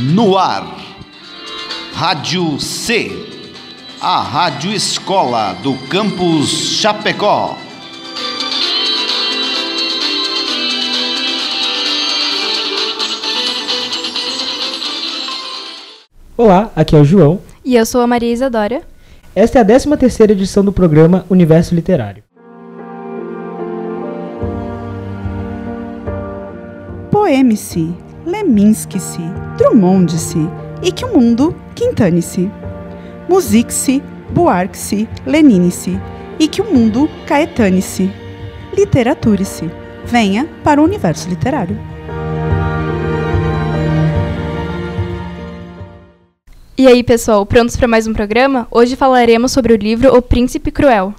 No ar, Rádio C, a Rádio Escola do Campus Chapecó. Olá, aqui é o João. E eu sou a Maria Isadora. Esta é a 13 terceira edição do programa Universo Literário. Poeme-se, Leminski-se, Drummond-se, e que o mundo quintane-se. Musique-se, Buarque-se, Lenine-se, e que o mundo caetane-se. Literature-se. Venha para o universo literário. E aí, pessoal, prontos para mais um programa? Hoje falaremos sobre o livro O Príncipe Cruel.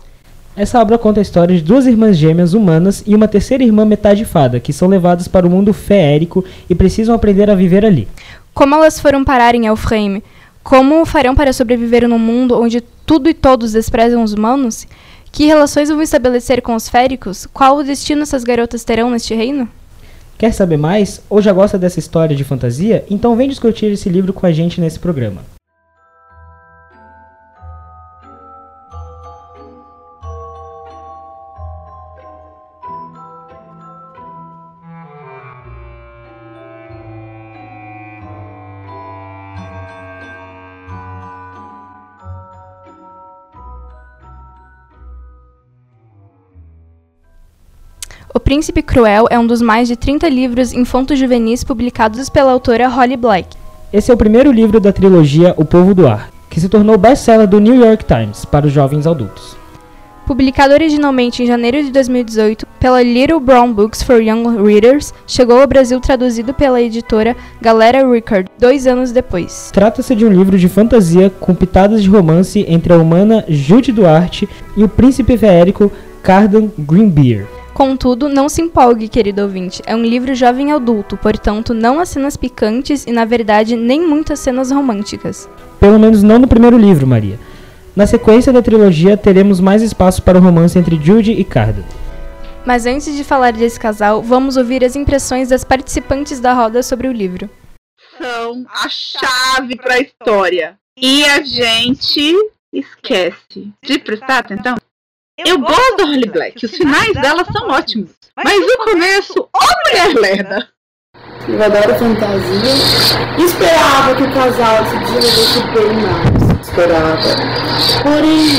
Essa obra conta a história de duas irmãs gêmeas humanas e uma terceira irmã metade fada, que são levadas para o mundo feérico e precisam aprender a viver ali. Como elas foram parar em Elfheim? Como farão para sobreviver num mundo onde tudo e todos desprezam os humanos? Que relações vão estabelecer com os féricos? Qual o destino essas garotas terão neste reino? Quer saber mais ou já gosta dessa história de fantasia? Então vem discutir esse livro com a gente nesse programa. O Príncipe Cruel é um dos mais de 30 livros infanto-juvenis publicados pela autora Holly Black. Esse é o primeiro livro da trilogia O Povo do Ar, que se tornou best-seller do New York Times para os jovens adultos. Publicado originalmente em janeiro de 2018 pela Little Brown Books for Young Readers, chegou ao Brasil traduzido pela editora Galera Record dois anos depois. Trata-se de um livro de fantasia com pitadas de romance entre a humana Jude Duarte e o príncipe feérico Cardan Greenbeard. Contudo, não se empolgue, querido ouvinte. É um livro jovem adulto, portanto, não há cenas picantes e, na verdade, nem muitas cenas românticas. Pelo menos não no primeiro livro, Maria. Na sequência da trilogia, teremos mais espaço para o romance entre Jude e Cardan. Mas antes de falar desse casal, vamos ouvir as impressões das participantes da roda sobre o livro. São a chave para a história. E a gente esquece de prestar atenção eu gosto da Holly Black, os finais dela são ótimos. Mas o começo, ó mulher lerda! Eu adoro fantasia. Esperava que o casal se desenvolvesse bem mais. Esperava. Porém,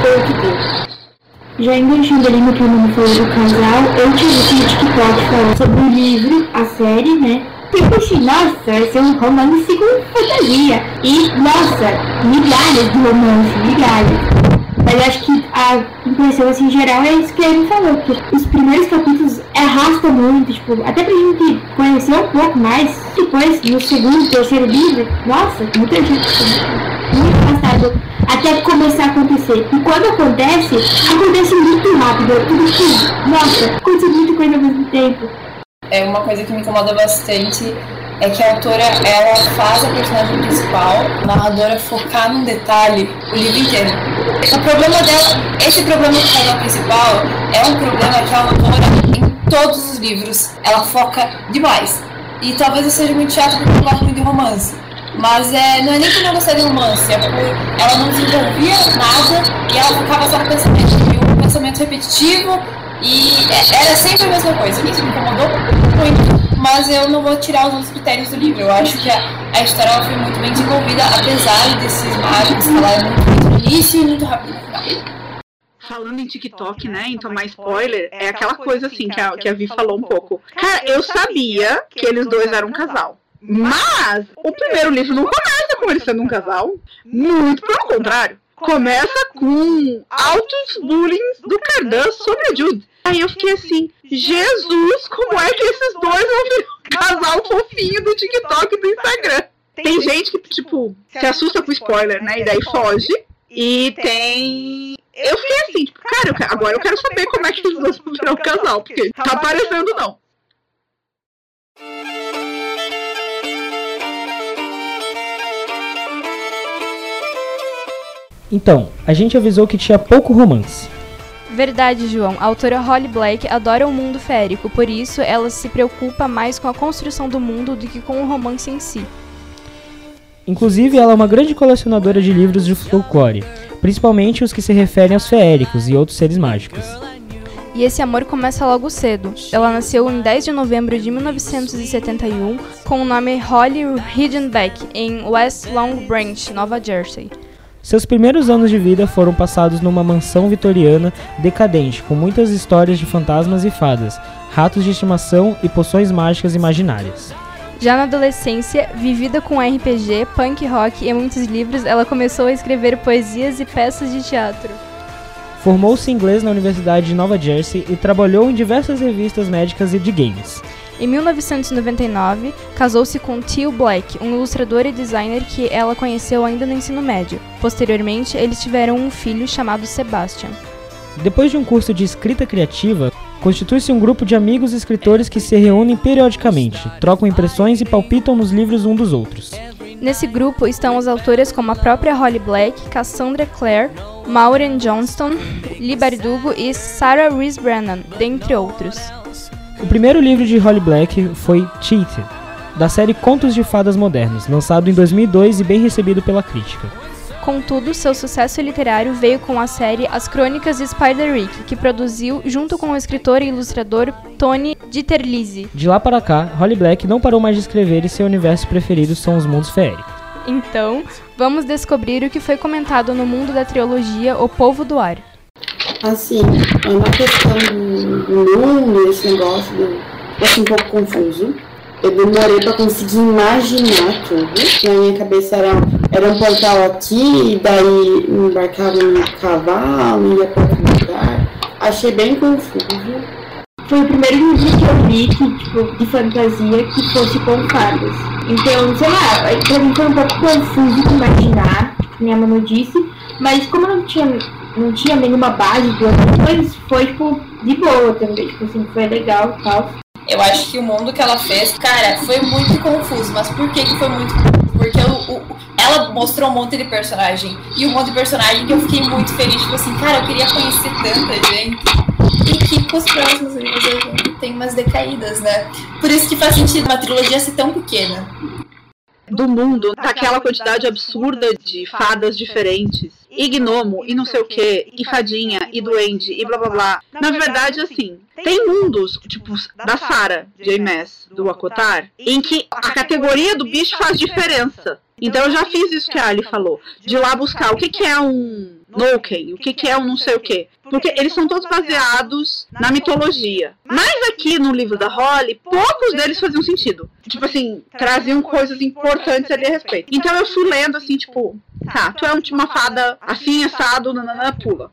foi o que deu. Já enganchando ali no que o nome falou do casal, eu tive visto no TikTok falando sobre o livro, a série, né? Tipo assim, nossa, vai ser um romance com fantasia. E, nossa, milhares de romances, milhares. Mas acho que a impressão assim, geral é isso que ele falou, porque os primeiros capítulos arrastam muito, tipo, até pra gente conhecer um pouco mais. Depois, no segundo, terceiro livro, nossa, muita gente muito arrastado até começar a acontecer. E quando acontece, acontece muito rápido, é tudo assim, nossa, acontece muita coisa ao mesmo tempo. É uma coisa que me incomoda bastante é que a autora ela faz a personagem principal, a narradora focar num detalhe o livro inteiro. O problema dela, esse problema que faz a principal é um problema que a autora em todos os livros ela foca demais. E talvez eu seja muito chata porque eu gosto muito de romance. Mas é, não é nem por não gostar de romance, é por ela não desenvolvia nada e ela focava só no pensamento. E um pensamento repetitivo e é, era sempre a mesma coisa. Isso me incomodou muito mas eu não vou tirar os outros critérios do livro. Eu acho que a, a história foi muito bem desenvolvida, apesar desses margens falarem muito no início e muito rápido no final. Falando em TikTok, né, em tomar spoiler, é aquela coisa assim que a, que a Vi falou um pouco. Cara, eu sabia que eles dois eram um casal. Mas o primeiro livro não começa com eles sendo um casal. Muito pelo contrário. Começa com altos bullying do Cardan sobre a Jude. Aí eu fiquei assim, Jesus, como é que esses dois vão virar um casal fofinho do TikTok e do Instagram? Tem gente que, tipo, se assusta com spoiler, né? E daí foge. E tem. Eu fiquei assim, tipo, cara, eu quero... agora eu quero saber como é que eles dois vão virar um casal, porque tá aparecendo não. Então, a gente avisou que tinha pouco romance. Verdade, João. A autora Holly Black adora o mundo férico, por isso ela se preocupa mais com a construção do mundo do que com o romance em si. Inclusive, ela é uma grande colecionadora de livros de folclore, principalmente os que se referem aos feéricos e outros seres mágicos. E esse amor começa logo cedo. Ela nasceu em 10 de novembro de 1971 com o nome Holly Hiddenbeck em West Long Branch, Nova Jersey. Seus primeiros anos de vida foram passados numa mansão vitoriana decadente, com muitas histórias de fantasmas e fadas, ratos de estimação e poções mágicas imaginárias. Já na adolescência, vivida com RPG, punk rock e muitos livros, ela começou a escrever poesias e peças de teatro. Formou-se em inglês na Universidade de Nova Jersey e trabalhou em diversas revistas médicas e de games. Em 1999, casou-se com Theo Black, um ilustrador e designer que ela conheceu ainda no ensino médio. Posteriormente, eles tiveram um filho chamado Sebastian. Depois de um curso de escrita criativa, constitui-se um grupo de amigos escritores que se reúnem periodicamente, trocam impressões e palpitam nos livros um dos outros. Nesse grupo estão as autoras como a própria Holly Black, Cassandra Clare, Maureen Johnston, Lee Bardugo e Sarah Rees Brennan, dentre outros. O primeiro livro de Holly Black foi Cheated, da série Contos de Fadas Modernos, lançado em 2002 e bem recebido pela crítica. Contudo, seu sucesso literário veio com a série As Crônicas de Spider-Rick, que produziu junto com o escritor e ilustrador Tony Dieterlizzi. De lá para cá, Holly Black não parou mais de escrever e seu universo preferido são os mundos feéricos. Então, vamos descobrir o que foi comentado no mundo da trilogia O Povo do Ar. Assim, é uma questão do, do mundo, esse negócio, do, eu achei um pouco confuso. Eu demorei para conseguir imaginar tudo. Na minha cabeça era, era um portal aqui, e daí embarcava no cavalo, ia para outro lugar. Achei bem confuso. Foi o primeiro livro que eu li que, tipo, de fantasia que fosse com fadas. Então, sei lá, pra mim foi um pouco confuso de imaginar, minha mãe disse, mas como eu não tinha não tinha nenhuma base coisas, foi, tipo, de boa também. Tipo assim, foi legal e tal. Eu acho que o mundo que ela fez, cara, foi muito confuso. Mas por que, que foi muito confuso? Porque o, o, ela mostrou um monte de personagem. E um monte de personagem que eu fiquei muito feliz. Tipo assim, cara, eu queria conhecer tanta gente. E que com os próximos livros gente tem umas decaídas, né? Por isso que faz sentido uma trilogia ser tão pequena. Do mundo, daquela quantidade absurda de fadas diferentes e gnomo, e não sei o que, e fadinha, e duende, e blá blá blá. Na verdade, assim, tem mundos, tipo, da Sara, de Mass, do Akotar, em que a categoria do bicho faz diferença. Então eu já fiz isso que a Ali falou, de lá buscar o que, que é um Noken, o que, que é um não sei o que. Porque eles são todos baseados na mitologia. Mas aqui no livro da Holly, poucos deles faziam sentido. Tipo assim, traziam coisas importantes ali a respeito. Então eu fui lendo assim, tipo, tá, tu é uma fada assim, assado, nanana, pula.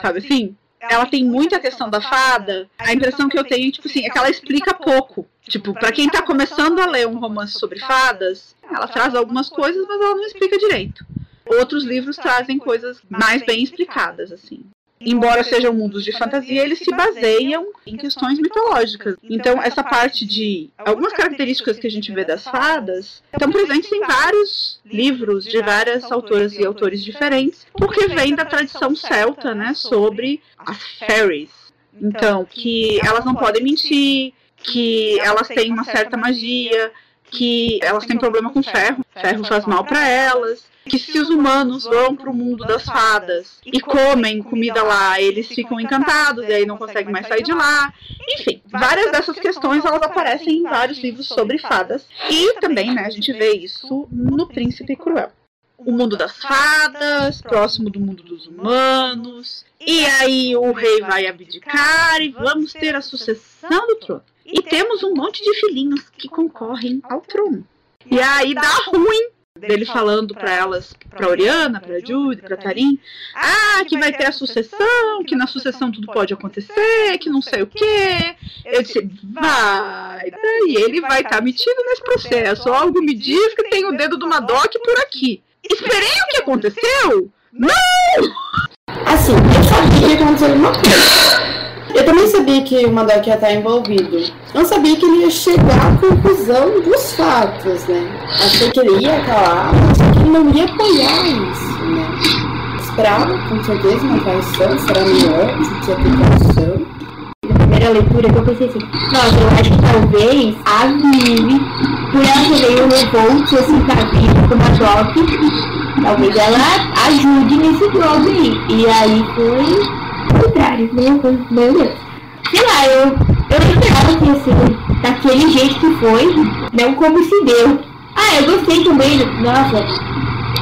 Sabe assim? Ela tem muita questão da fada. A impressão que eu tenho, tipo assim, é que ela explica pouco. Tipo, para quem tá começando a ler um romance sobre fadas, ela traz algumas coisas, mas ela não explica direito. Outros livros trazem coisas mais bem explicadas, assim. Embora sejam mundos de fantasia, eles se baseiam em questões mitológicas. Então, essa parte de algumas características que a gente vê das fadas estão presentes em vários livros de várias autoras e autores diferentes, porque vem da tradição celta, né, sobre as fairies. Então, que elas não podem mentir, que elas têm uma certa magia, que elas têm problema com ferro, ferro. Faz mal para elas, que se os humanos vão para o mundo das fadas e comem comida lá, eles ficam encantados e aí não conseguem mais sair de lá. Enfim, várias dessas questões elas aparecem em vários livros sobre fadas e também, né, a gente vê isso no Príncipe Cruel. O mundo das fadas, próximo do mundo dos humanos. E aí o rei vai abdicar e vamos ter a sucessão do trono. E temos um monte de filhinhos que concorrem ao trono. E aí dá ruim dele falando para elas, para Oriana, para Judy, para Tarim, ah, que vai ter a sucessão, que na sucessão tudo pode acontecer, que não sei o quê. Eu disse, vai, e ele vai estar tá metido nesse processo. Algo me diz que tem o dedo do Madoc por aqui. Esperei o que aconteceu? Não! Assim, eu sabia que aconteceu alguma coisa. Eu também sabia que o Madoc ia estar envolvido. Não sabia que ele ia chegar à conclusão dos fatos, né? Achei que ele ia calar, mas que ele não ia apoiar isso, né? Esperava, com certeza, uma traição, será melhor, se tinha ter traição. Na primeira leitura que eu pensei assim, nossa, eu acho que talvez a Vivi, por ela ser meio revolt, assim, tá vindo com uma Doc, talvez ela ajude nesse jogo aí. E aí foi o contrário, né? Meu Deus. Sei lá, eu, eu não esperava que ser daquele jeito que foi, não como se deu. Ah, eu gostei também, nossa,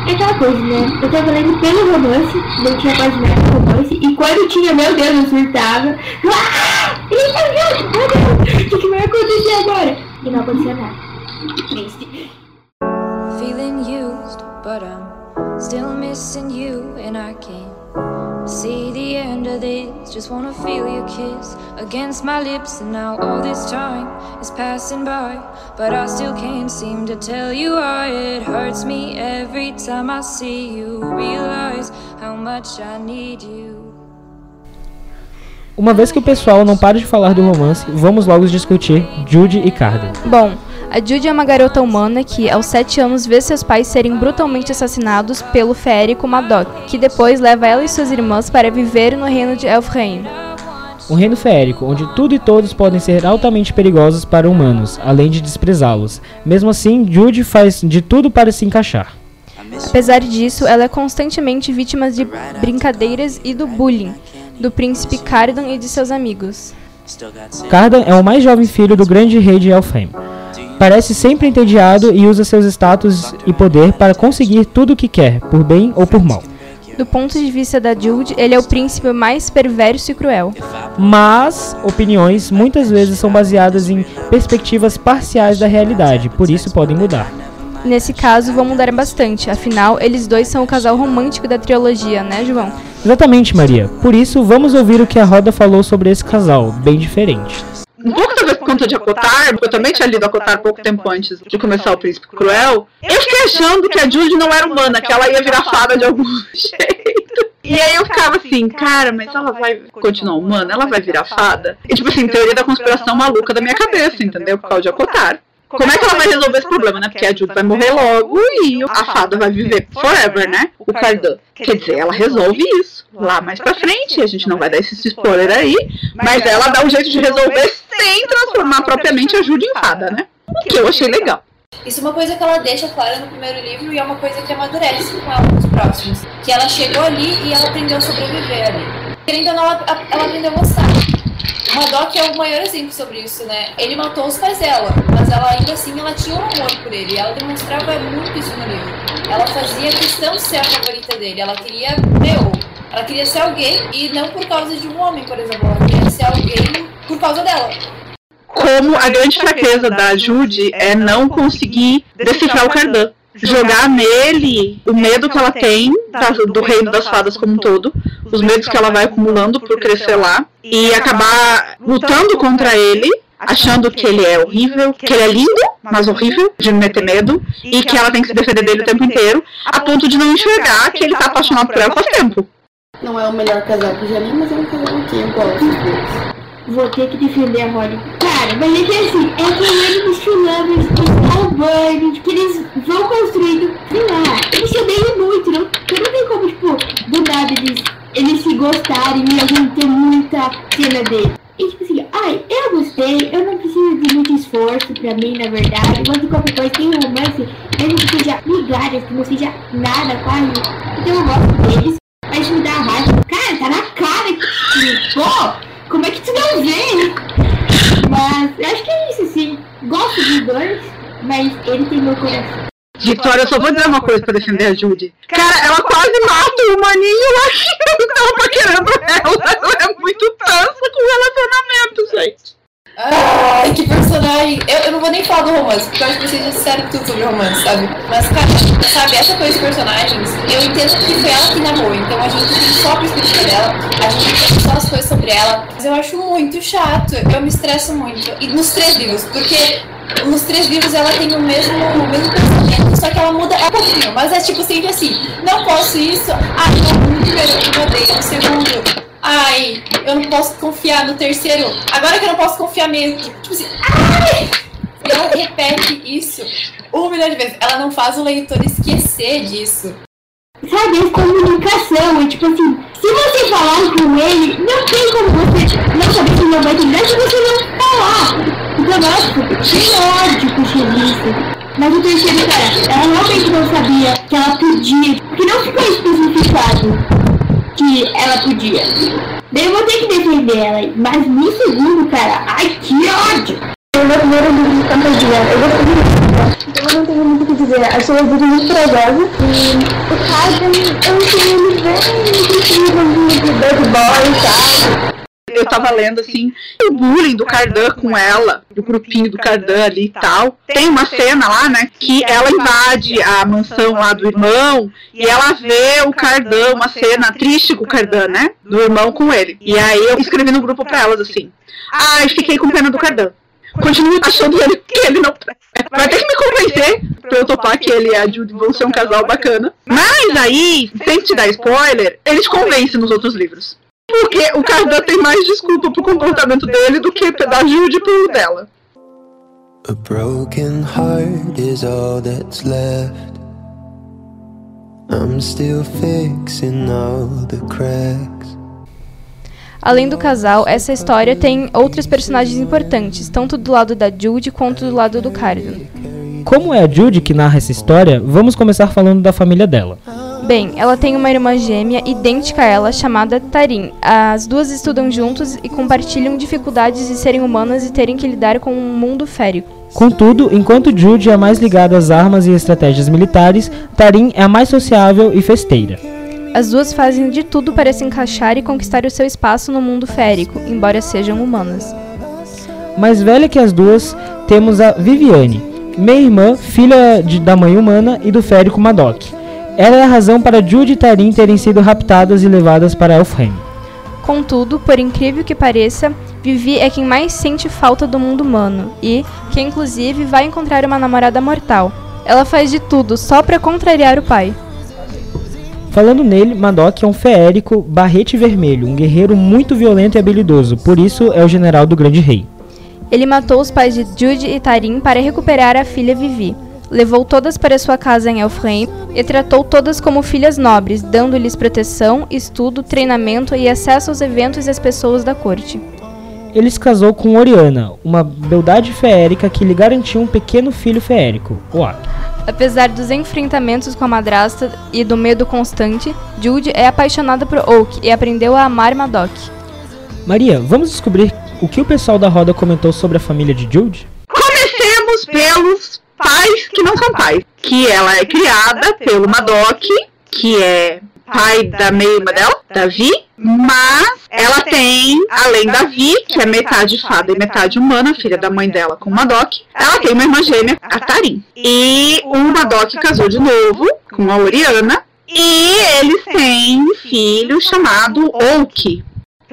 é aquela coisa, né? Eu tava lendo pelo romance, não tinha quase nada de romance, e quando tinha, meu Deus, eu surtava. Ah! Ele tá? Meu Deus, o que vai acontecer agora? E não aconteceu nada. Triste. Feeling used, but I'm still missing you, and I can't see the end of this. Just wanna feel your kiss against my lips, and now all this time is passing by, but I still can't seem to tell you why it hurts me every time I see you. Realize how much I need you. Uma vez que o pessoal não para de falar do romance, vamos logo discutir Judy e Carden. Bom, a Judy é uma garota humana que, aos 7 anos, vê seus pais serem brutalmente assassinados pelo férico Madoc, que depois leva ela e suas irmãs para viver no reino de Elfheim. Um reino feérico, onde tudo e todos podem ser altamente perigosos para humanos, além de desprezá-los. Mesmo assim, Judy faz de tudo para se encaixar. Apesar disso, ela é constantemente vítima de brincadeiras e do bullying do príncipe Cardan e de seus amigos. Cardan é o mais jovem filho do grande rei de Elfheim. Parece sempre entediado e usa seus status e poder para conseguir tudo o que quer, por bem ou por mal. Do ponto de vista da Jude, ele é o príncipe mais perverso e cruel. Mas opiniões muitas vezes são baseadas em perspectivas parciais da realidade, por isso podem mudar. Nesse caso, vão mudar bastante, afinal, eles dois são o casal romântico da trilogia, né, João? Exatamente, Maria. Por isso, vamos ouvir o que a Roda falou sobre esse casal, bem diferente. Conta de Acotar, porque eu também tinha lido Acotar pouco tempo antes de começar o Príncipe Cruel. Eu fiquei achando que a Judy não era humana, que ela ia virar fada de algum jeito. E aí eu ficava assim, cara, mas ela vai continuar humana? Ela vai virar fada? E tipo assim, teoria da conspiração maluca da minha cabeça, entendeu? Por causa de Acotar. Como é que ela vai resolver esse problema, né? Porque a Judy vai morrer logo e a fada vai viver forever, né? O Cardan. Quer dizer, ela resolve isso lá mais pra frente. A gente não vai dar esse spoiler aí. Mas ela dá um jeito de resolver sem transformar propriamente a Judy em fada, né? O que eu achei legal. Isso é uma coisa que ela deixa clara no primeiro livro e é uma coisa que amadurece com ela nos próximos. Que ela chegou ali e ela aprendeu a sobreviver ali. Querendo ou não, ela, ela aprendeu a gostar. O Madoc é o maior exemplo sobre isso, né? Ele matou os pais dela, mas ela ainda assim ela tinha um amor por ele. Ela demonstrava muito isso no livro. Ela fazia questão de ser a favorita dele. Ela queria, meu, ela queria ser alguém e não por causa de um homem, por exemplo. Ela queria ser alguém por causa dela. Como a grande fraqueza da Judy é não conseguir decifrar o Cardan jogar nele o medo que ela tem do reino das fadas como um todo, os medos que ela vai acumulando por crescer lá, e acabar lutando contra ele, achando que ele é horrível, que ele é lindo, mas horrível, de não meter medo, e que ela tem que se defender dele o tempo inteiro, a ponto de não enxergar que ele tá apaixonado por ela faz tempo. Não é o melhor casal que já li, mas é um casal que eu gosto. Vou ter que defender a Holly. Cara, mas é que assim, é que ele dos True Lovers, os Alburns, que eles vão construindo, sei lá, eles se odeiam muito, não, não tem como, tipo, do nada eles, eles se gostarem e a gente ter muita cena dele. E tipo assim, ai, eu gostei, eu não preciso de muito esforço pra mim, na verdade. Quando qualquer coisa tem um romance, mesmo que seja migalhas, que não seja nada quase. Então eu gosto deles, mas me dá raiva. Cara, tá na cara que, pô, vê? Mas eu acho que é isso, sim. Gosto dos dois, mas ele tem meu coração. Vitória, eu só vou dizer uma coisa pra defender a Judy. Cara, ela quase mata o maninho lá que tava paquerando ela. Ela é muito tansa com relacionamento, gente. Ai, que personagem. Eu, eu não vou nem falar do romance, porque eu acho que vocês já disseram tudo sobre romance, sabe? Mas, cara, sabe, essa coisa de personagens, eu entendo que foi ela que namorou, então a gente tem só a perspectiva dela, a gente tem só as coisas sobre ela, mas eu acho muito chato, eu me estresso muito. E nos três livros, porque nos três livros ela tem o mesmo, o mesmo pensamento, só que ela muda um pouquinho, mas é tipo sempre assim, não posso isso, ah, não, primeiro eu odeio, no segundo Ai, eu não posso confiar no terceiro. Agora que eu não posso confiar mesmo. Tipo assim, ai! Ela repete isso um milhão de vezes. Ela não faz o leitor esquecer disso. sabe, comunicação. É tipo assim, se você falar com ele, não tem como você não saber que não vai entender se você não falar. Então, nossa, tem ódio com isso. Mas o terceiro, cara, ela realmente não sabia que ela podia, porque não ficou especificado que ela podia. Daí eu vou ter que defender ela, mas no segundo, cara, ai que ódio! Eu meu primeiro livro de fantasia, eu muito. Então eu não tenho muito o que dizer. Achei o livro muito corajoso e o Carden, eu achei ele bem incrível de bad boy, sabe? Eu tava lendo assim, o bullying do Cardan com ela, do grupinho do Cardan ali e tal. Tem uma cena lá, né, que ela invade a mansão lá do irmão e ela vê o Cardan, uma cena triste com o Cardan, né, do irmão com ele. E aí eu escrevi no grupo pra elas assim, ai, fiquei com pena do Cardan. Continuo achando ele, que ele não Vai ter que me convencer pra eu topar que ele e a Judy vão ser um casal bacana. Mas aí, sem te dar spoiler, eles convencem nos outros livros. Porque o Cardan tem mais desculpa pro comportamento dele do que da Judy pro dela. A broken heart is all that's left. I'm still fixing all the cracks. Além do casal, essa história tem outros personagens importantes, tanto do lado da Judy quanto do lado do Cardan. Como é a Judy que narra essa história, vamos começar falando da família dela. Bem, ela tem uma irmã gêmea idêntica a ela, chamada Tarim. As duas estudam juntos e compartilham dificuldades de serem humanas e terem que lidar com um mundo férico. Contudo, enquanto Judy é mais ligada às armas e estratégias militares, Tarim é a mais sociável e festeira. As duas fazem de tudo para se encaixar e conquistar o seu espaço no mundo férico, embora sejam humanas. Mais velha que as duas, temos a Viviane, meia-irmã, filha de, da mãe humana e do férico Madoc. Ela é a razão para Judy e Tarim terem sido raptadas e levadas para Elfheim. Contudo, por incrível que pareça, Vivi é quem mais sente falta do mundo humano e, que inclusive, vai encontrar uma namorada mortal. Ela faz de tudo só para contrariar o pai. Falando nele, Madoc é um feérico barrete vermelho, um guerreiro muito violento e habilidoso, por isso é o general do Grande Rei. Ele matou os pais de Jude e Tarim para recuperar a filha Vivi. Levou todas para sua casa em Elfheim e tratou todas como filhas nobres, dando-lhes proteção, estudo, treinamento e acesso aos eventos e às pessoas da corte. Ele se casou com Oriana, uma beldade feérica que lhe garantiu um pequeno filho feérico, Oak. Apesar dos enfrentamentos com a madrasta e do medo constante, Jude é apaixonada por Oak e aprendeu a amar Madoc. Maria, vamos descobrir o que o pessoal da roda comentou sobre a família de Jude? Comecemos pelos pais que não são pais. Que ela é criada pelo Madoc, que é pai da meia-irmã dela, Davi, mas ela tem, além da Vi, que é metade fada e metade humana, filha da mãe dela com o Madoc, ela tem uma irmã gêmea, a Tarim. E o Madoc casou de novo com a Oriana, e eles têm um filho chamado Oak.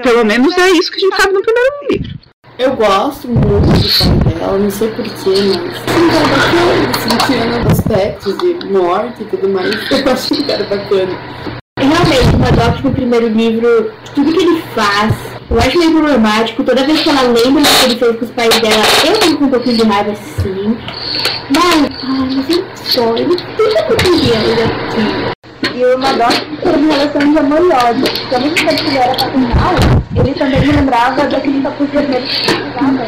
Pelo menos é isso que a gente sabe no primeiro livro. Eu gosto muito do pai dela, não sei porquê, mas sim, cara bacana, assim, tirando aspectos de morte e tudo mais, eu acho um cara bacana. Realmente, o Madoc no primeiro livro, tudo que ele faz, eu acho meio problemático. Toda vez que ela lembra do que ele fez com os pais dela, eu fico um pouquinho de raiva sim. Mas, ai, mas ele só, ele fica com ele aqui. E o Madoc tem uma relação de amor e ódio. Porque ao mesmo tempo que ele era paternal, ele também me lembrava daquele capuz vermelho que ele usava.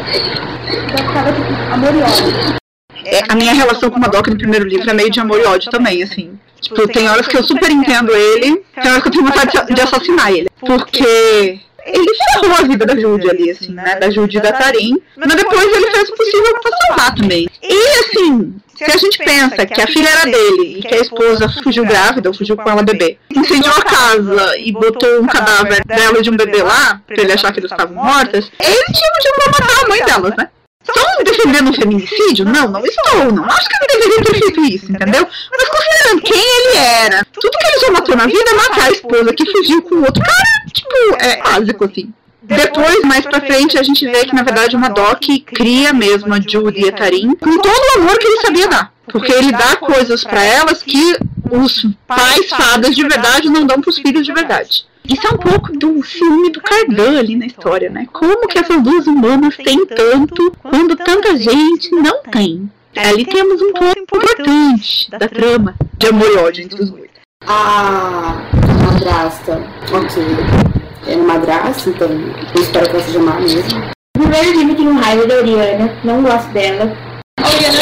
Então ficava tipo, amor e ódio. É, a minha relação com o Madoc no primeiro livro é meio de amor e ódio também, assim. Tipo, tem horas que eu super entendo ele, tem horas que eu tenho vontade de, de assassinar ele. Porque ele ferrou a vida da Judy ali, assim, né? Da Judy e da Tarim. Mas depois ele fez o possível pra salvar também. E assim, se a gente pensa que a filha era dele e que a esposa fugiu grávida ou fugiu com ela bebê, incendiou a casa e botou um cadáver dela e de um bebê lá, pra ele achar que eles estavam mortas, ele tinha motivo pra matar a mãe delas, né? Estão defendendo o feminicídio? Não, não estou. Não acho que ele deveria ter feito isso, entendeu? Mas considerando quem ele era, tudo que ele já matou na vida é matar a esposa que fugiu com outro cara, tipo, é básico assim. Depois, mais pra frente, a gente vê que na verdade o Madoc cria mesmo a Judy e a Tarim com todo o amor que ele sabia dar. Porque ele dá coisas para elas que os pais fadas de verdade não dão pros filhos de verdade. Isso é um pouco do ciúme do Cardan ali na história, né? Como que essas duas humanas têm tanto quando tanta gente não tem? Ali temos um ponto importante da trama de amor e ódio entre os dois. A madrasta, ok. É uma madrasta, então eu espero que ela seja má mesmo. Primeiro time tenho raiva da Oriana, não gosto dela. A Oriana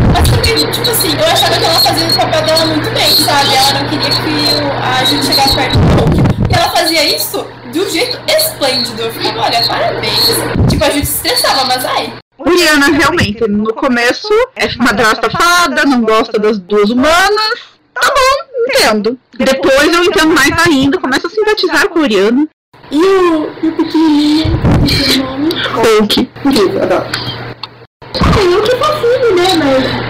eu tipo assim, eu achava que ela fazia o papel dela muito bem, sabe? Ela não queria que o- a gente chegasse perto do Hulk. E ela fazia isso de um jeito esplêndido. Eu ficava, olha, parabéns. Tipo, a gente se estressava, mas ai. Oriana, realmente, no começo é madrasta fada, não gosta das duas humanas. Tá bom, entendo. Depois eu entendo mais ainda, começo a simpatizar com Oriana. E o, e o pequenininho, esse nome? Hulk. Incrível, adoro. Ah, eu que fofinho, né, mas...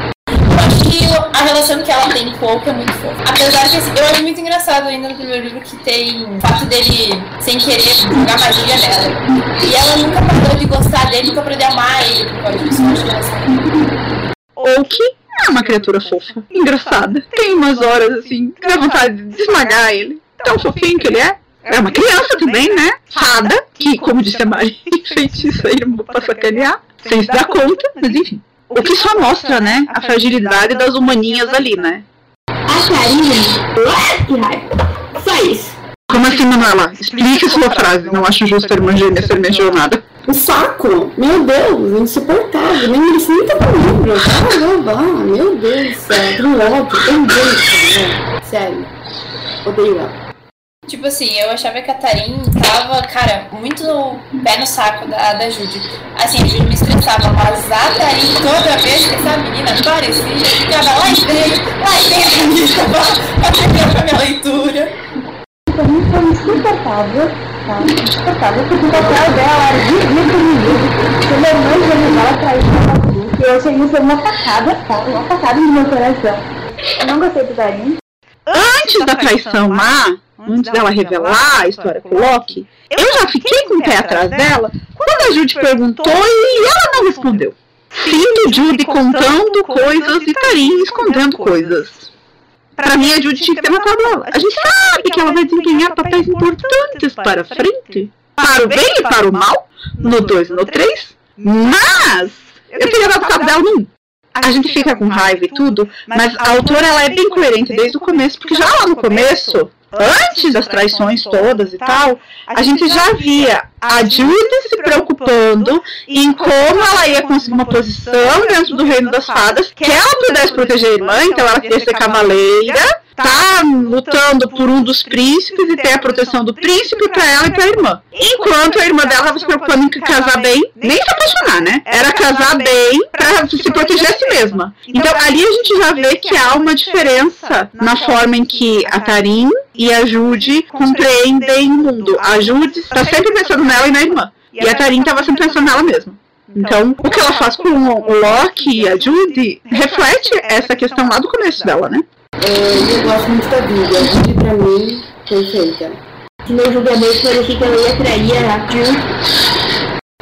Acho que a relação que ela tem com o Hulk é muito fofa. Apesar que assim, eu acho muito engraçado ainda no primeiro livro que tem o fato dele, sem querer, jogar magia nela. E ela nunca parou de gostar dele, nunca parou de amar ele por causa disso. Hulk é uma criatura fofa, engraçada. Tem umas horas assim, que dá vontade de esmagar ele. Tão fofinho que ele é. É uma criança também, né? Fada, que, como disse a Mari, feiticeira pra sacanear, sem se dar conta, mas enfim. O que só mostra, né, a fragilidade das humaninhas ali, né? A Karine, ah, que raiva. Só isso. Como assim, Manuela? Explique sua frase. Não acho justo a irmã gêmea ser mencionada. O saco, meu Deus, insuportável. Nem merecia nem estar comigo. Blá, blá. Meu Deus do céu, que ódio. Deus, né? Sério. Odeio ela. Tipo assim, eu achava que a Tarim tava, cara, muito no pé no saco da, da Judy. Assim, a Judy me estressava, mas a Tarim, toda vez que essa menina aparecia, ficava lá e vem, lá e vem a menina pra minha leitura. Pra mim foi insuportável, tá? Insuportável, porque o papel dela era dividir comigo. Quando a irmã gêmea dela traiu ela tudo. Eu achei isso uma facada, tá? Uma facada no meu coração. Eu não gostei do Darim. Antes da traição má, antes dela revelar a história com o Loki, eu já fiquei com o pé atrás dela quando a Judy perguntou e ela não respondeu. Filho Judy contando coisas e Tarim escondendo coisas. Pra mim, a Judy tinha que ter matado ela. A gente sabe que ela vai desempenhar papéis importantes para frente, para o bem e para o mal, no 2 e no 3, mas eu teria dado cabo dela 1 a gente fica com raiva e tudo, mas a autora ela é bem coerente desde o começo, porque já lá no começo, antes das traições todas e tal, a gente já via a Judy se preocupando em como ela ia conseguir uma posição dentro do reino das fadas, que ela pudesse proteger a irmã, então ela queria ser cavaleira, tá lutando por um dos príncipes e ter a proteção do príncipe pra ela e pra irmã. Enquanto a irmã dela estava se preocupando em casar bem, nem se apaixonar, né? Era casar bem pra se proteger a si mesma. Então ali a gente já vê que há uma diferença na forma em que a Tarim e a Judy compreendem o mundo. A Judy está sempre pensando nela e na irmã. E a Tarim estava sempre pensando nela mesma. Então, o que ela faz com o Loki e a Judy reflete essa questão lá do começo dela, né? É, eu gosto muito da Vivi. A Vivi, pra mim, perfeita. Que meu julgamento parecia que ela ia trair a Jill.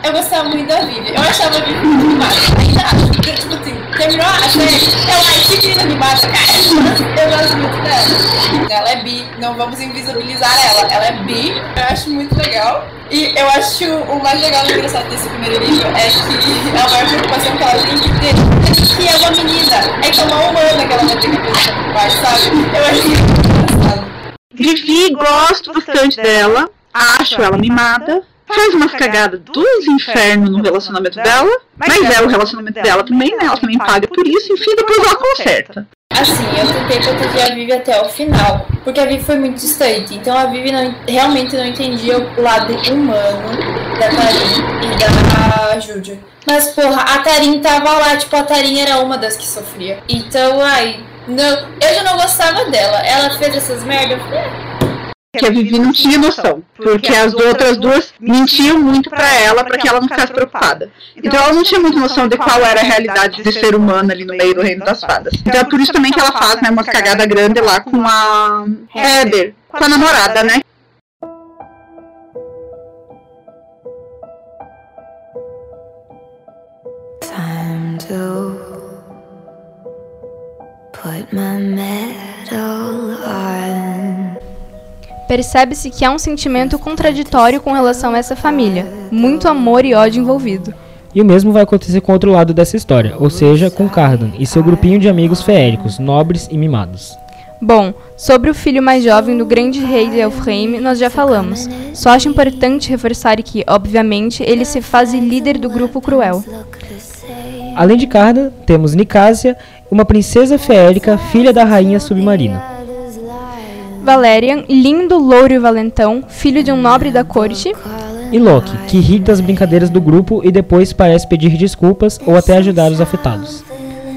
Eu gostava muito da Vivi. Eu achava a Vivi muito animada. Vamos invisibilizar ela. Ela é bi. Eu acho muito legal. E eu acho o mais legal e engraçado desse primeiro livro é que a maior preocupação que ela tem que ter é que é uma menina. É que é uma humana que ela vai ter que pensar por baixo, sabe? Eu acho muito engraçado. Vivi, gosto bastante dela, acho ela mimada, faz umas cagadas dos infernos no relacionamento dela, mas é o relacionamento dela também, né? Ela também paga por isso, enfim, depois ela conserta. Assim, eu tentei proteger a Vivi até o final, porque a Vivi foi muito distante. Então a Vivi não, realmente não entendia o lado humano da Tarim e da Júlia. Mas, porra, a Tarim tava lá, tipo, a Tarim era uma das que sofria. Então, ai, não, eu já não gostava dela. Ela fez essas merdas, eu falei, "Ah, Que a Vivi não tinha noção, porque as outras duas mentiam muito pra ela, pra que ela não ficasse preocupada. Então ela não tinha muita noção de qual era a realidade de ser humano ali no meio do reino das fadas. Então é por isso também que ela faz, né, umas cagadas grandes lá com a Heather, com a namorada, né? Time to put my medal on. Percebe-se que há um sentimento contraditório com relação a essa família. Muito amor e ódio envolvido. E o mesmo vai acontecer com o outro lado dessa história, ou seja, com Cardan e seu grupinho de amigos feéricos, nobres e mimados. Bom, sobre o filho mais jovem do grande rei de Elfheim, nós já falamos. Só acho importante reforçar que, obviamente, ele se faz líder do grupo cruel. Além de Carda, temos Nicásia, uma princesa feérica, filha da rainha submarina. Valerian, lindo, louro e valentão, filho de um nobre da corte. E Loki, que ri das brincadeiras do grupo e depois parece pedir desculpas ou até ajudar os afetados.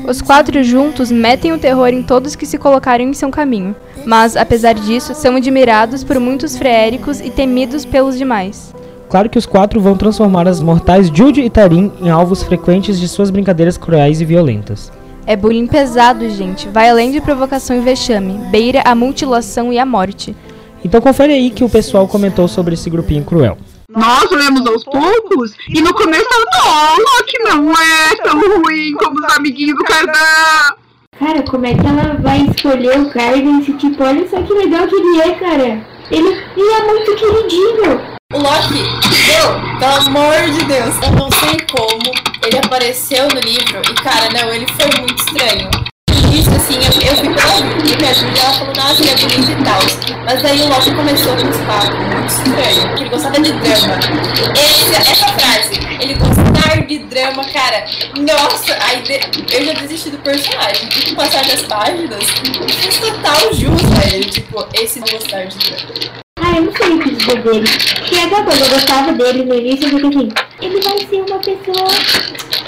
Os quatro juntos metem o terror em todos que se colocarem em seu caminho, mas, apesar disso, são admirados por muitos freéricos e temidos pelos demais. Claro que os quatro vão transformar as mortais Jude e Tarim em alvos frequentes de suas brincadeiras cruéis e violentas. É bullying pesado, gente. Vai além de provocação e vexame. Beira a mutilação e a morte. Então confere aí que o pessoal comentou sobre esse grupinho cruel. Nós lemos aos poucos e no começo eu oh, que não é tão ruim como os amiguinhos do Cardan. Cara, como é que ela vai escolher o Cardan se tipo, olha só que legal que ele é, cara. Ele, ele é muito queridinho. O Loki, meu, pelo amor de Deus, eu não sei como ele apareceu no livro e, cara, não, ele foi muito estranho. Isso, assim, eu, eu fui pela Julia, a Julia ela falou, nossa, ele é bonito e tal. Mas aí o Loki começou com uns papos muito estranho, que ele gostava de drama. Esse, essa frase, ele gostar de drama, cara, nossa, aí eu já desisti do personagem. E passar das páginas, fez total jus a ele, tipo, esse não gostar de drama. Ah, eu não sei o que dizer dele. Aquela coisa, eu gostava dele no início, eu fiquei assim, ele vai ser uma pessoa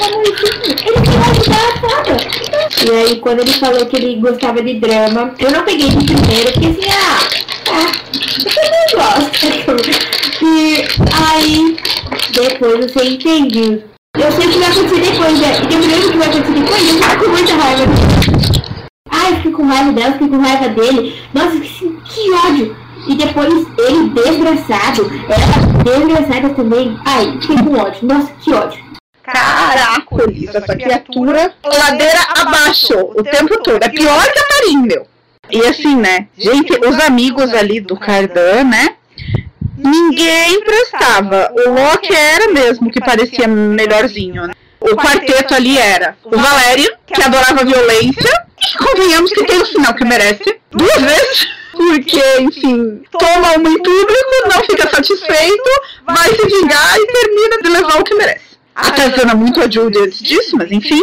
amorzinho, ele vai ajudar a fada. E aí, quando ele falou que ele gostava de drama, eu não peguei de primeiro, porque assim, ah, tá, eu também gosto. E aí, depois você entende. Eu sei o que vai acontecer depois, né? E eu lembro o que vai acontecer depois, eu fico com muita raiva. Ai, fiquei com raiva dela, fiquei com raiva dele. Nossa, que, que ódio. E depois ele desgraçado, ela desgraçada também. Ai, fiquei com ódio. Nossa, que ódio. Caracoles, essa criatura ladeira abaixo o tempo todo. É pior que a Marinho, meu. E assim, né? Gente, os amigos ali do Cardan, né? Ninguém prestava. O Loki era mesmo que parecia melhorzinho, né? O quarteto ali era o Valerian, que adorava violência, e convenhamos que tem o sinal que merece, duas vezes, porque, enfim, toma uma em público, não fica satisfeito, vai se vingar e termina de levar o que merece. A Tarzana muito ajuda antes disso, mas enfim.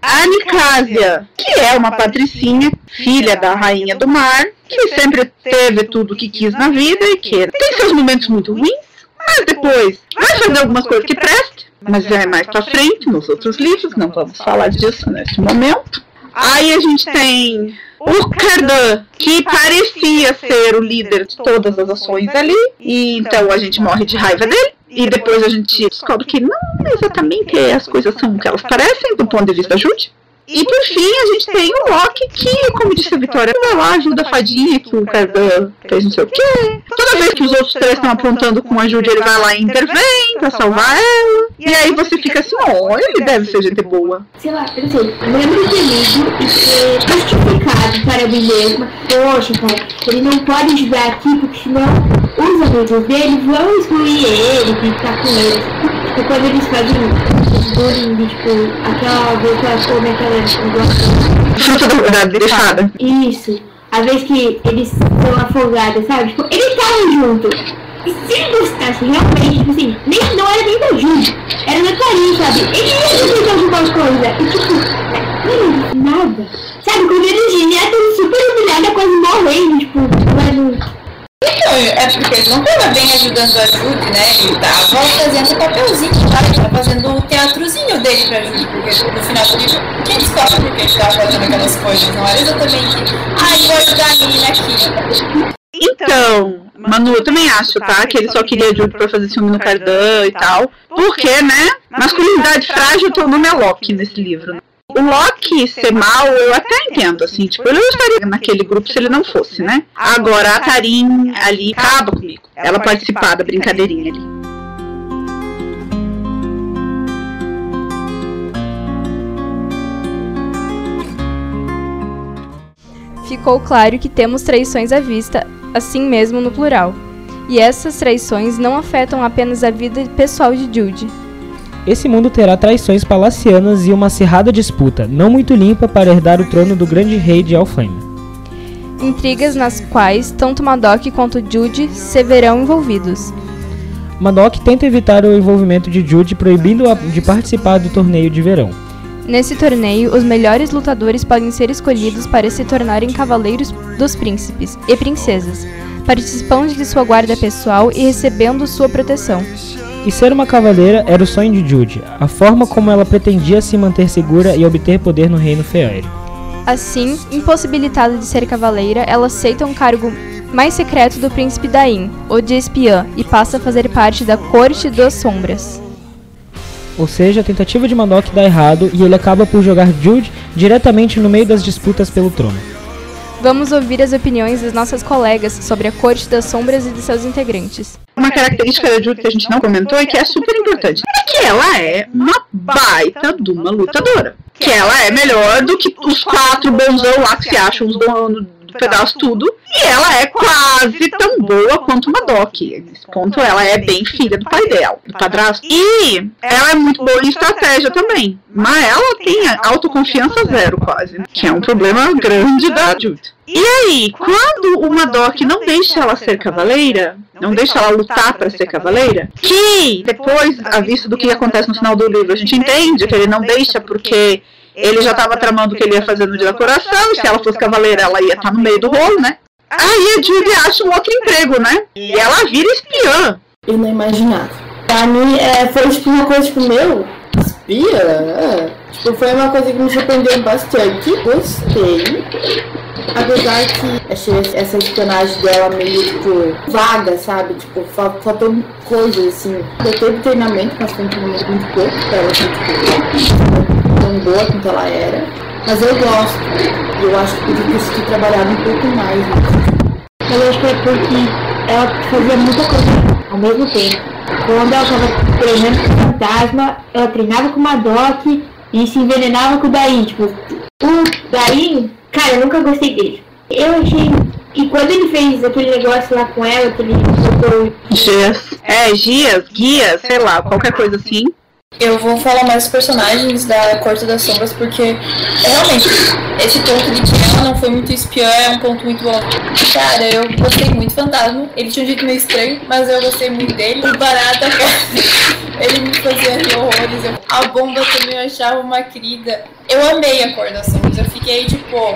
A Nicásia, que é uma patricinha, filha da rainha do mar, que sempre teve tudo o que quis na vida e que tem seus momentos muito ruins, mas depois vai fazer algumas coisas que prestem, mas é mais pra frente nos outros livros, não vamos falar disso neste momento. Aí a gente tem o Cardan, que parecia ser o líder de todas as ações ali, e então a gente morre de raiva dele. E depois a gente descobre que não exatamente as coisas são o que elas parecem do ponto de vista Jude. E por fim, a gente tem o Loki, que, como disse a Vitória, vai lá, ajuda a fadinha, que o Cardan fez não sei o quê. Toda vez que os outros três estão apontando com a Jude, ele vai lá e intervém pra salvar ela. E aí você fica assim, ó, oh, ele deve ser gente boa. Sei lá, eu sei, lembro de lido e ter justificado para mim mesma. Poxa, cara, ele não pode ajudar aqui, porque senão os amigos dele vão excluir ele, que tá com ele. Tipo, quando eles fazem de, tipo, aquela vez que ela come aquela Fruta da deixada. Isso. A vez que eles são afogados, sabe? Tipo, eles estavam juntos. E se ele gostasse realmente, tipo assim, nem, não era nem da Jude, era da Clarim, sabe? Ele ia fazer alguma coisa. E tipo, não nada. Sabe, quando eles já estão super humilhada, quase morrendo, tipo, mas então, é porque ele não estava bem ajudando a Judy, né? Ele estava fazendo papelzinho, tá? Ele estava fazendo o teatrozinho dele pra Judy, porque no final do livro, quem descobre porque ele estava fazendo aquelas coisas? Não era exatamente, ai, vou ajudar a menina aqui. Então, Manu, eu também acho, tá? Que ele só queria Judy pra fazer ciúme no Cardan e tal. Porque, né? Masculinidade frágil, teu nome é Loki nesse livro. O Loki ser mal, eu até entendo, assim, tipo, eu não estaria naquele grupo se ele não fosse, né? Agora a Tarim ali acaba comigo. Ela participar da brincadeirinha ali. Ficou claro que temos traições à vista, assim mesmo no plural. E essas traições não afetam apenas a vida pessoal de Jude, esse mundo terá traições palacianas e uma acirrada disputa, não muito limpa para herdar o trono do grande rei de Alfheim. intrigas nas quais tanto Madoc quanto Jude se verão envolvidos. Madoc tenta evitar o envolvimento de Jude, proibindo-a de participar do torneio de verão. Nesse torneio, os melhores lutadores podem ser escolhidos para se tornarem cavaleiros dos príncipes e princesas, participando de sua guarda pessoal e recebendo sua proteção. E ser uma cavaleira era o sonho de Jude, a forma como ela pretendia se manter segura e obter poder no reino feéreo. Assim, impossibilitada de ser cavaleira, ela aceita um cargo mais secreto do príncipe Dain, o de espiã, e passa a fazer parte da Corte das Sombras. Ou seja, a tentativa de Madoc dá errado e ele acaba por jogar Jude diretamente no meio das disputas pelo trono. Vamos ouvir as opiniões das nossas colegas sobre a Corte das Sombras e de seus integrantes. Uma característica da Judy que a gente não comentou e que é super importante é que ela é uma baita de uma lutadora. Que ela é melhor do que os quatro bonzão lá que se acham os donos do pedaço tudo. E ela é quase tão boa quanto uma Doc. Nesse ponto, ela é bem filha do pai dela, do padrasto. E ela é muito boa em estratégia também. Mas ela tem autoconfiança zero, quase. Que é um problema grande da Judy. E aí, quando uma Doc não deixa ela ser cavaleira, não deixa ela lutar para ser cavaleira, que depois, à vista do que acontece no final do livro, a gente entende que ele não deixa porque ele já estava tramando o que ele ia fazer no dia da coração, se ela fosse cavaleira, ela ia estar no meio do rolo, né? Aí a Judy acha um outro emprego, né? E ela vira espiã. Eu não imaginava. Pra mim, é, foi tipo uma coisa, tipo, meu, espia? É. Tipo, foi uma coisa que me surpreendeu bastante. Gostei. Apesar que achei essa espionagem dela meio, tipo, vaga, sabe? Tipo, faltou coisas, assim. Eu teve treinamento, mas foi muito pouco pra ela ser, tipo, tão boa quanto ela era. Mas eu gosto. Eu acho que podia ter sido trabalhado um pouco mais. Né? Mas eu acho que é porque ela fazia muita coisa ao mesmo tempo. Quando ela estava treinando com o fantasma, ela treinava com uma Doc e se envenenava com o Daí. Tipo, o Daí, cara, eu nunca gostei dele. Eu achei. E quando ele fez aquele negócio lá com ela, que ele botou. Gias. É, Gias, Guias, sei lá, qualquer coisa assim. Eu vou falar mais dos personagens da Corte das Sombras, porque realmente esse ponto de que ela não foi muito espiã é um ponto muito bom. Cara, eu gostei muito do Fantasma. Ele tinha um jeito meio estranho, mas eu gostei muito dele. O Barata, cara, ele me fazia rir horrores. A Bomba também eu achava uma querida. Eu amei a Cor das Sombras. Eu fiquei, tipo,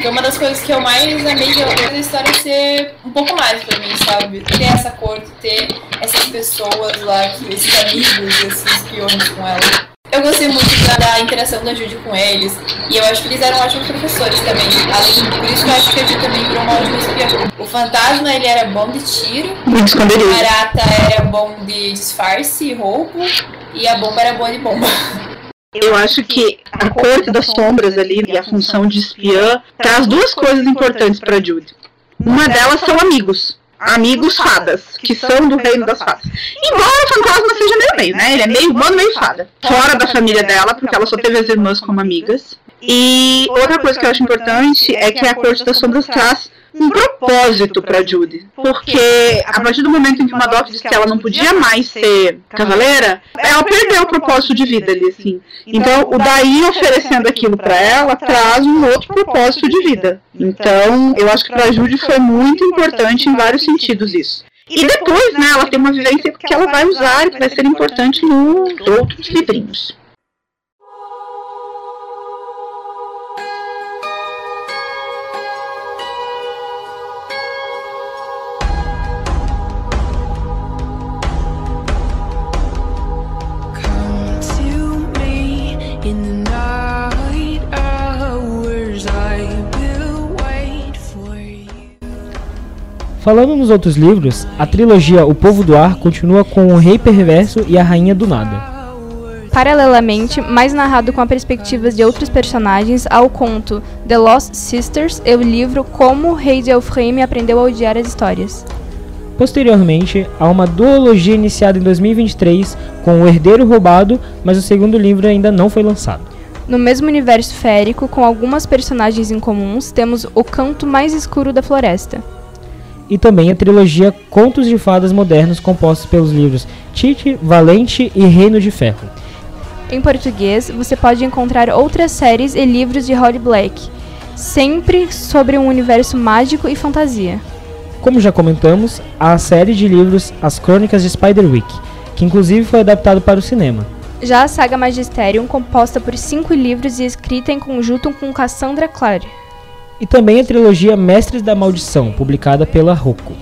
que uma das coisas que eu mais amei da história é ser um pouco mais pra mim, sabe? Ter essa cor, ter essas pessoas lá, esses amigos, esses espiões com ela. Eu gostei muito da, da, interação da Judy com eles. E eu acho que eles eram ótimos professores também. Além por isso que eu acho que a Judy também virou uma ótima espiã. O fantasma ele era bom de tiro. O barata era bom de disfarce e roubo. E a bomba era boa de bomba. Eu acho que a corte das sombras ali e a função de espiã traz duas coisas importantes para Judy. Uma delas são amigos amigos fadas, que são do reino das fadas. Embora o fantasma seja meio meio, né? Ele é meio humano, meio fada. Fora da família dela, porque ela só teve as irmãs como amigas. E outra coisa que eu acho importante é que a Corte das Sombras traz um propósito para Judy. Porque a partir do momento em que Madoff disse que ela não podia mais ser cavaleira, ela perdeu o propósito de vida ali, assim. Então, o Daí oferecendo aquilo para ela traz um outro propósito de vida. Então, eu acho que para Judy foi muito importante em vários sentidos isso. E depois, né, ela tem uma vivência que ela vai usar e que vai ser importante nos outros livrinhos. Falando nos outros livros, a trilogia O Povo do Ar continua com o Rei Perverso e a Rainha do Nada. Paralelamente, mais narrado com a perspectivas de outros personagens, há o conto The Lost Sisters e o livro Como o Rei de Elframe aprendeu a odiar as histórias. Posteriormente, há uma duologia iniciada em 2023 com O Herdeiro Roubado, mas o segundo livro ainda não foi lançado. No mesmo universo férico, com algumas personagens incomuns, temos O Canto Mais Escuro da Floresta e também a trilogia Contos de Fadas Modernos, compostos pelos livros Tite, Valente e Reino de Ferro. Em português, você pode encontrar outras séries e livros de Holly Black, sempre sobre um universo mágico e fantasia. Como já comentamos, há a série de livros As Crônicas de Spiderwick, que inclusive foi adaptado para o cinema. Já a saga Magisterium, composta por cinco livros e escrita em conjunto com Cassandra Clare. E também a trilogia Mestres da Maldição, publicada pela Rocco.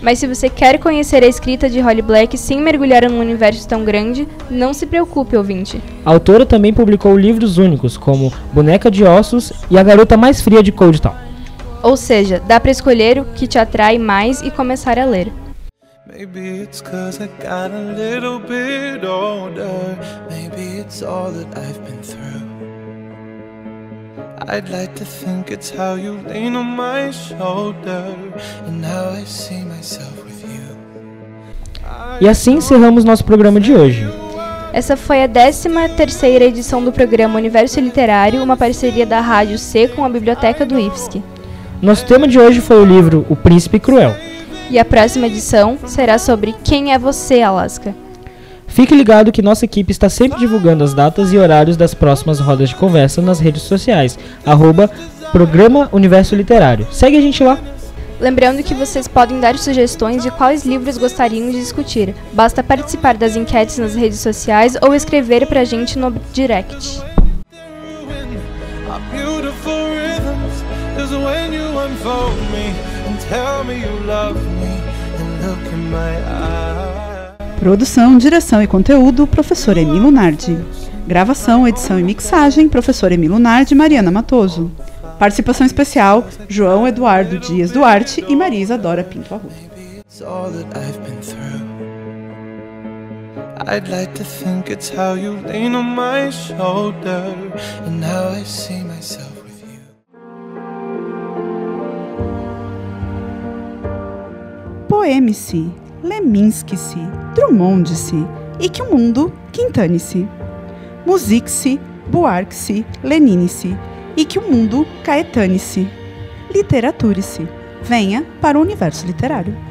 Mas se você quer conhecer a escrita de Holly Black sem mergulhar num universo tão grande, não se preocupe, ouvinte. A autora também publicou livros únicos, como Boneca de Ossos e A Garota Mais Fria de Cold Town. Ou seja, dá para escolher o que te atrai mais e começar a ler. Maybe it's cause I got a little bit older. Maybe it's all that I've been through. I'd like to think it's how you lean on my shoulder. And now I see myself with you. E assim encerramos nosso programa de hoje. Essa foi a 13 terceira edição do programa Universo Literário, uma parceria da Rádio C com a Biblioteca do IFSC. Nosso tema de hoje foi o livro O Príncipe Cruel. E a próxima edição será sobre Quem é Você, Alaska. Fique ligado que nossa equipe está sempre divulgando as datas e horários das próximas rodas de conversa nas redes sociais, arroba Programa Universo Literário. Segue a gente lá. Lembrando que vocês podem dar sugestões de quais livros gostariam de discutir. Basta participar das enquetes nas redes sociais ou escrever pra gente no direct. Tell me you love me and look in my eyes. Produção, direção e conteúdo, professor Emilo Nardi. Gravação, edição e mixagem, professor Emilo Nardi e Mariana Matoso. Participação especial, João Eduardo Dias Duarte e Maria Isadora Pinto Arruda. Maybe it's all that I've been through. I'd like to think it's how you lean on my shoulder, and now I see myself with you. Poeme-se, Leminski-se, Drummond-se e que o mundo quintane-se. Musique-se, Buarque-se, Lenine-se e que o mundo caetane-se. Literature-se. Venha para o universo literário.